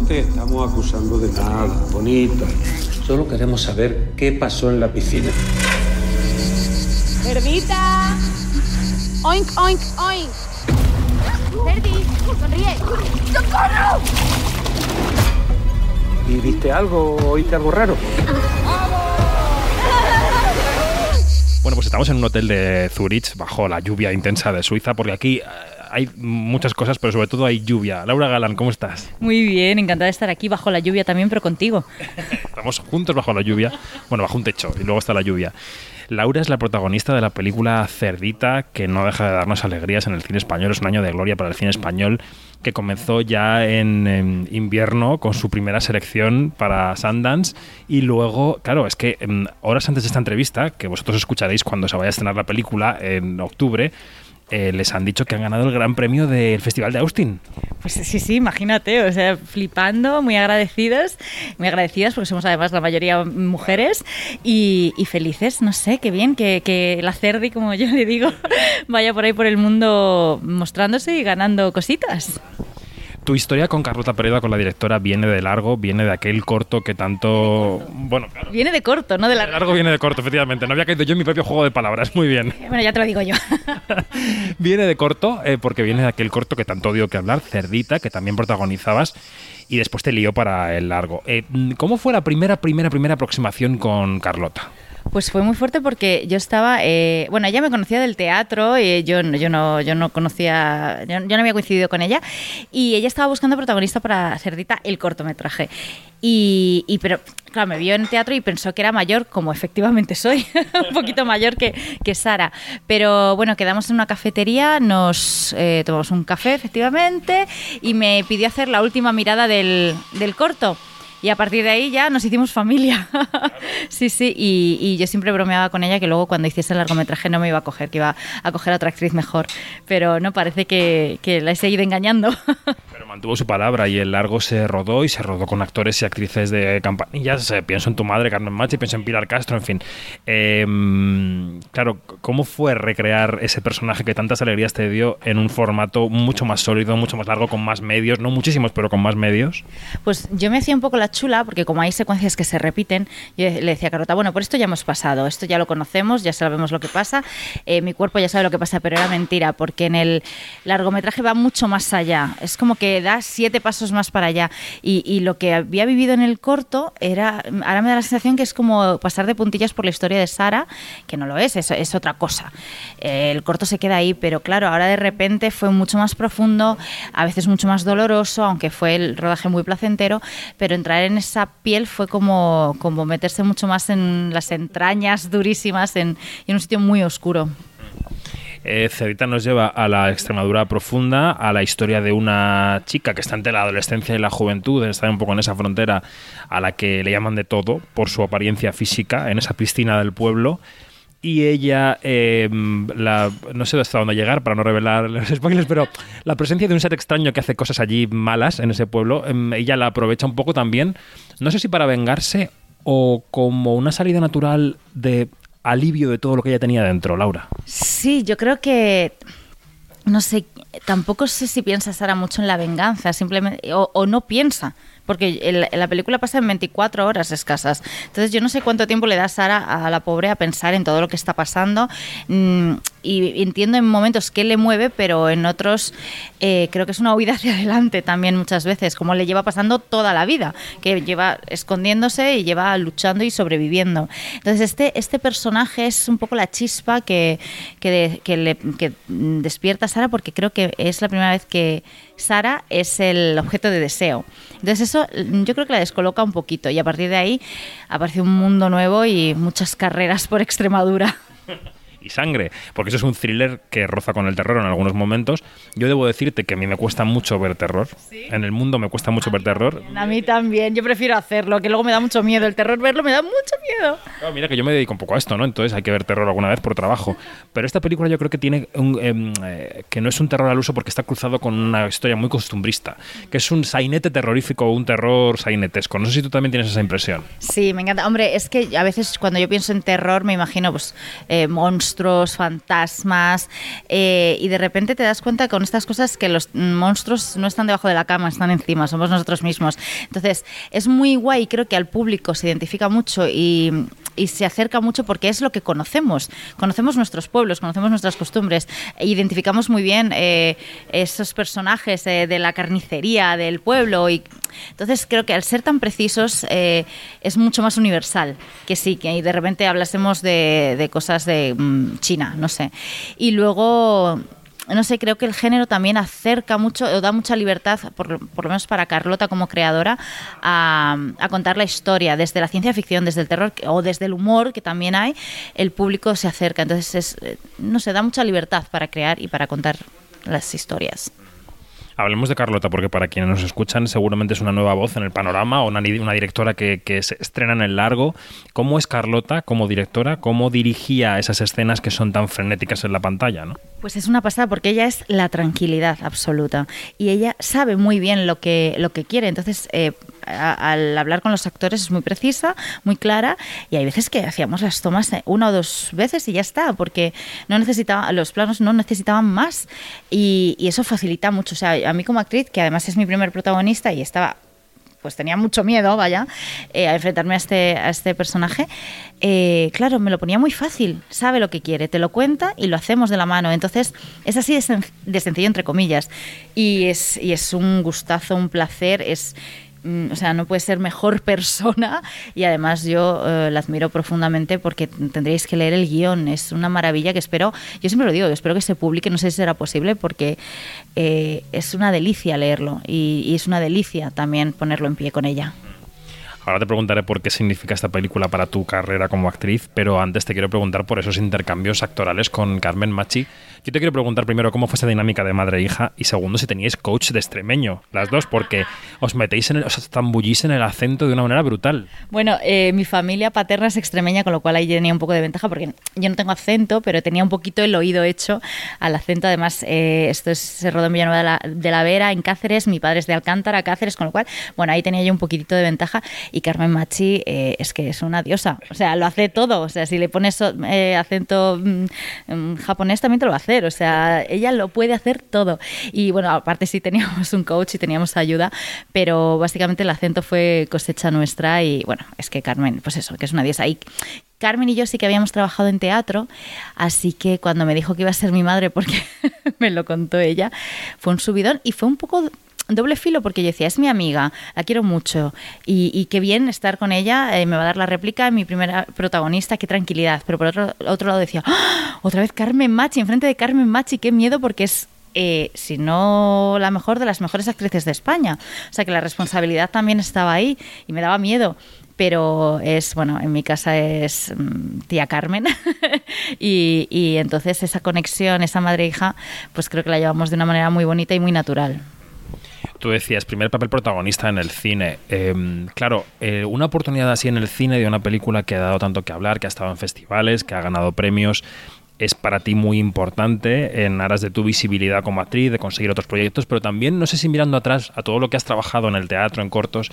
No te estamos acusando de nada, bonita. Solo queremos saber qué pasó en la piscina. ¡Cerdita! ¡Oink, oink, oink! ¡Cerdi! ¡Sonríe! ¡Socorro! ¿Y viste algo? ¿Oíste algo raro? Bueno, pues estamos en un hotel de Zurich bajo la lluvia intensa de Suiza, porque aquí eh, hay muchas cosas, pero sobre todo hay lluvia. Laura Galán, ¿cómo estás? Muy bien, encantada de estar aquí bajo la lluvia también, pero contigo. Estamos juntos bajo la lluvia, bueno, bajo un techo, y luego está la lluvia. Laura es la protagonista de la película Cerdita, que no deja de darnos alegrías en el cine español. Es un año de gloria para el cine español, que comenzó ya en, en invierno con su primera selección para Sundance. Y luego, claro, es que em, horas antes de esta entrevista, que vosotros escucharéis cuando se vaya a estrenar la película en octubre, eh, les han dicho que han ganado el gran premio del Festival de Austin. Pues sí, sí, imagínate, o sea, flipando, muy agradecidos, muy agradecidas porque somos además la mayoría mujeres y, y felices, no sé, qué bien que, que la Cerdi, como yo le digo, vaya por ahí por el mundo mostrándose y ganando cositas. Tu historia con Carlota Pereda, con la directora, viene de largo, viene de aquel corto que tanto... Bueno, claro. Viene de corto, no de De largo. largo viene de corto, efectivamente. No había caído yo en mi propio juego de palabras. Muy bien. Bueno, ya te lo digo yo. viene de corto, eh, porque viene de aquel corto que tanto odio que hablar, Cerdita, que también protagonizabas, y después te lío para el largo. Eh, ¿Cómo fue la primera, primera, primera aproximación con Carlota? Pues fue muy fuerte porque yo estaba, eh, bueno, ella me conocía del teatro, y yo, yo no, yo no conocía, yo no había coincidido con ella, y ella estaba buscando protagonista para Cerdita el cortometraje. Y, y pero claro, me vio en teatro y pensó que era mayor, como efectivamente soy, un poquito mayor que, que Sara. Pero bueno, quedamos en una cafetería, nos eh, tomamos un café efectivamente, y me pidió hacer la última mirada del, del corto. Y a partir de ahí ya nos hicimos familia. sí, sí, y, y yo siempre bromeaba con ella que luego cuando hiciese el largometraje no me iba a coger, que iba a coger a otra actriz mejor. Pero no, parece que, que la he seguido engañando. Mantuvo su palabra y el largo se rodó y se rodó con actores y actrices de campanillas. Eh, pienso en tu madre, Carmen Machi, pienso en Pilar Castro, en fin. Eh, claro, ¿cómo fue recrear ese personaje que tantas alegrías te dio en un formato mucho más sólido, mucho más largo, con más medios? No muchísimos, pero con más medios. Pues yo me hacía un poco la chula, porque como hay secuencias que se repiten, yo le decía a Carlota, bueno, por esto ya hemos pasado, esto ya lo conocemos, ya sabemos lo que pasa, eh, mi cuerpo ya sabe lo que pasa, pero era mentira, porque en el largometraje va mucho más allá, es como que da siete pasos más para allá, y, lo que había vivido en el corto era, ahora me da la sensación que es como pasar de puntillas por la historia de Sara, que no lo es, es, es otra cosa. Eh, el corto se queda ahí, pero claro, ahora de repente fue mucho más profundo, a veces mucho más doloroso, aunque fue el rodaje muy placentero, pero entrar en esa piel fue como, como meterse mucho más en las entrañas durísimas en, en un sitio muy oscuro. Eh, nos lleva a la Extremadura profunda, a la historia de una chica que está entre la adolescencia y la juventud, está un poco en esa frontera a la que le llaman de todo por su apariencia física, en esa piscina del pueblo. Y ella, eh, no sé hasta dónde llegar para no revelar los spoilers, pero la presencia de un ser extraño que hace cosas allí malas en ese pueblo, em, ella la aprovecha un poco también, no sé si para vengarse o como una salida natural de alivio de todo lo que ella tenía dentro, Laura. Sí, yo creo que no sé, tampoco sé si piensa Sara mucho en la venganza, simplemente o, o no piensa, porque el- la película pasa en 24 horas escasas. Entonces yo no sé cuánto tiempo le da Sara a la pobre a pensar en todo lo que está pasando mm, y entiendo en momentos qué le mueve, pero en otros eh, creo que es una huida hacia adelante también muchas veces, como le lleva pasando toda la vida, que lleva escondiéndose y lleva luchando y sobreviviendo. Entonces este, este personaje es un poco la chispa que, que, de- que le, que despierta a Sara porque creo que es la primera vez que Sara es el objeto de deseo. Entonces eso mm, yo creo que la descoloca un poquito y a partir de ahí aparece un mundo nuevo y muchas carreras por Extremadura. y sangre, porque eso es un thriller que roza con el terror en algunos momentos. Yo debo decirte que a mí me cuesta mucho ver terror. En el mundo me cuesta mucho ver terror. A mí también, yo prefiero hacerlo, que luego me da mucho miedo. El terror verlo me da mucho miedo. Claro, mira que yo me dedico un poco a esto, ¿no? Entonces hay que ver terror alguna vez por trabajo. Pero esta película yo creo que tiene un, em, eh, que no es un terror al uso porque está cruzado con una historia muy costumbrista, que es un sainete terrorífico o un terror sainetesco. No sé si tú también tienes esa impresión. Sí, me encanta. Hombre, es que a veces cuando yo pienso en terror me imagino pues eh, monstruos monstruos, fantasmas, eh, y de repente te das cuenta con estas cosas que los monstruos no están debajo de la cama, están encima, somos nosotros mismos. Entonces, es muy guay, creo que al público se identifica mucho y, y se acerca mucho porque es lo que conocemos. Conocemos nuestros pueblos, conocemos nuestras costumbres, e identificamos muy bien eh, esos personajes eh, de la carnicería del pueblo y entonces creo que al ser tan precisos eh, es mucho más universal que sí, que de repente hablásemos de, de cosas de mm, China, no sé. Y luego no sé, creo que el género también acerca mucho o da mucha libertad, por, por lo menos para Carlota como creadora, a, a, contar la historia. Desde la ciencia ficción, desde el terror o desde el humor, que también hay, el público se acerca. Entonces, es, eh, no sé, da mucha libertad para crear y para contar las historias. Hablemos de Carlota, porque para quienes nos escuchan seguramente es una nueva voz en el panorama o una, directora que, se estrena en el largo. ¿Cómo es Carlota como directora? ¿Cómo dirigía esas escenas que son tan frenéticas en la pantalla? Pues es una pasada porque ella es la tranquilidad absoluta y ella sabe muy bien lo que, lo que quiere. Entonces, eh, al hablar con los actores es muy precisa, muy clara y hay veces que hacíamos las tomas una o dos veces y ya está, porque no necesitaba, los planos no necesitaban más y, y eso facilita mucho. O sea, a mí como actriz, que además es mi primer protagonista y estaba pues tenía mucho miedo, vaya, eh, a enfrentarme a este, a este personaje. Eh, claro, me lo ponía muy fácil, sabe lo que quiere, te lo cuenta y lo hacemos de la mano. Entonces, es así de, sen de sencillo, entre comillas. Y es, y es un gustazo, un placer, es o sea, no puede ser mejor persona y además yo eh, la admiro profundamente porque tendréis que leer el guion, es una maravilla que espero, yo siempre lo digo, espero que se publique, no sé si será posible porque eh, es una delicia leerlo y, y es una delicia también ponerlo en pie con ella. Ahora te preguntaré por qué significa esta película para tu carrera como actriz, pero antes te quiero preguntar por esos intercambios actorales con Carmen Machi. Yo te quiero preguntar primero cómo fue esa dinámica de madre e hija y segundo si teníais coach de extremeño, las dos, porque os metéis en el, os zambullís en el acento de una manera brutal. Bueno, eh, mi familia paterna es extremeña, con lo cual ahí tenía un poco de ventaja porque yo no tengo acento, pero tenía un poquito el oído hecho al acento. Además, eh, esto es, se rodó en Villanueva de la, Vera, en Cáceres, mi padre es de Alcántara, Cáceres, con lo cual, bueno, ahí tenía yo un poquitito de ventaja y Carmen Machi eh, es que es una diosa, o sea, lo hace todo, o sea, si le pones eh, acento mm, japonés también te lo a o sea, ella lo puede hacer todo. Y bueno, aparte sí teníamos un coach y teníamos ayuda, pero básicamente el acento fue cosecha nuestra y bueno, es que Carmen, pues eso, que es una diosa. Y Carmen y yo sí que habíamos trabajado en teatro, así que cuando me dijo que iba a ser mi madre, porque me lo contó ella, fue un subidón y fue un poco doble filo porque yo decía, es mi amiga, la quiero mucho y, qué bien estar con ella, eh, me va a dar la réplica, mi primera protagonista, qué tranquilidad. Pero por otro, otro lado decía, ¡Ah! otra vez Carmen Machi, enfrente de Carmen Machi, qué miedo porque es eh, si no la mejor de las mejores actrices de España. O sea que la responsabilidad también estaba ahí y me daba miedo. Pero es, bueno, en mi casa es mmm, tía Carmen y, y entonces esa conexión, esa madre-hija, pues creo que la llevamos de una manera muy bonita y muy natural. Tú decías, primer papel protagonista en el cine. Eh, claro, eh, una oportunidad así en el cine de una película que ha dado tanto que hablar, que ha estado en festivales, que ha ganado premios, es para ti muy importante en aras de tu visibilidad como actriz, de conseguir otros proyectos, pero también, no sé si mirando atrás a todo lo que has trabajado en el teatro, en cortos,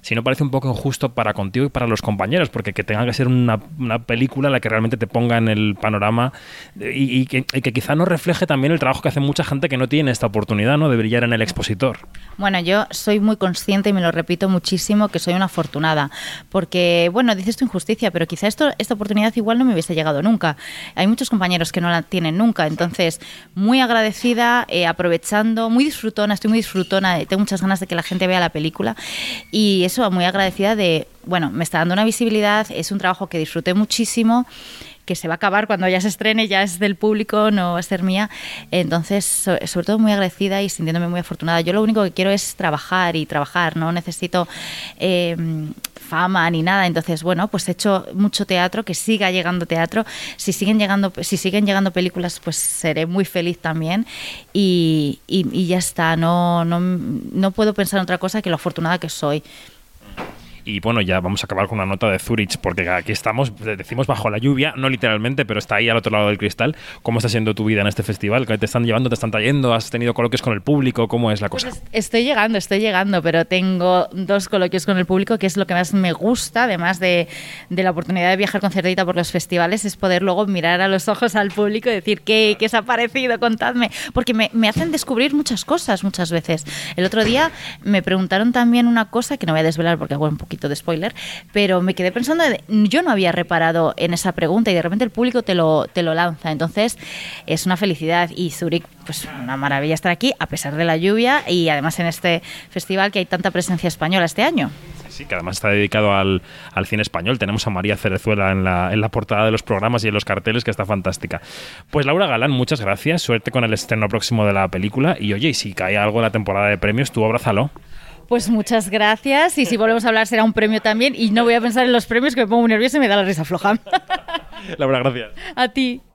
si no parece un poco injusto para contigo y para los compañeros, porque que tenga que ser una, película la que realmente te ponga en el panorama y, y, que, y, que, quizá no refleje también el trabajo que hace mucha gente que no tiene esta oportunidad ¿no? de brillar en el expositor. Bueno, yo soy muy consciente y me lo repito muchísimo que soy una afortunada, porque, bueno, dices tu injusticia, pero quizá esto, esta oportunidad igual no me hubiese llegado nunca. Hay muchos compañeros que no la tienen nunca. Entonces, muy agradecida, eh, aprovechando, muy disfrutona, estoy muy disfrutona, tengo muchas ganas de que la gente vea la película y eso, muy agradecida de, bueno, me está dando una visibilidad, es un trabajo que disfruté muchísimo que se va a acabar cuando ya se estrene, ya es del público, no va a ser mía. Entonces, so, sobre todo muy agradecida y sintiéndome muy afortunada. Yo lo único que quiero es trabajar y trabajar, no necesito eh, fama ni nada. Entonces, bueno, pues he hecho mucho teatro, que siga llegando teatro. Si siguen llegando, si siguen llegando películas, pues seré muy feliz también. Y, y, y ya está, no, no, no puedo pensar en otra cosa que lo afortunada que soy. Y bueno, ya vamos a acabar con una nota de Zurich, porque aquí estamos, decimos bajo la lluvia, no literalmente, pero está ahí al otro lado del cristal. ¿Cómo está siendo tu vida en este festival? ¿Te están llevando, te están trayendo? ¿Has tenido coloquios con el público? ¿Cómo es la cosa? Pues estoy llegando, estoy llegando, pero tengo dos coloquios con el público, que es lo que más me gusta, además de, de la oportunidad de viajar con Cerdita por los festivales, es poder luego mirar a los ojos al público y decir, ¿qué, qué os ha parecido? Contadme. Porque me, me hacen descubrir muchas cosas muchas veces. El otro día me preguntaron también una cosa que no voy a desvelar porque hago un poquito de spoiler, pero me quedé pensando, yo no había reparado en esa pregunta y de repente el público te lo, te lo lanza. Entonces es una felicidad y Zurich, pues una maravilla estar aquí a pesar de la lluvia y además en este festival que hay tanta presencia española este año. Sí, que además está dedicado al, al, cine español. Tenemos a María Cerezuela en la, en la portada de los programas y en los carteles, que está fantástica. Pues Laura Galán, muchas gracias. Suerte con el estreno próximo de la película. Y oye, y si cae algo en la temporada de premios, tú abrázalo. Pues muchas gracias y si volvemos a hablar será un premio también y no voy a pensar en los premios que me pongo muy nerviosa y me da la risa floja. Laura, gracias. A ti.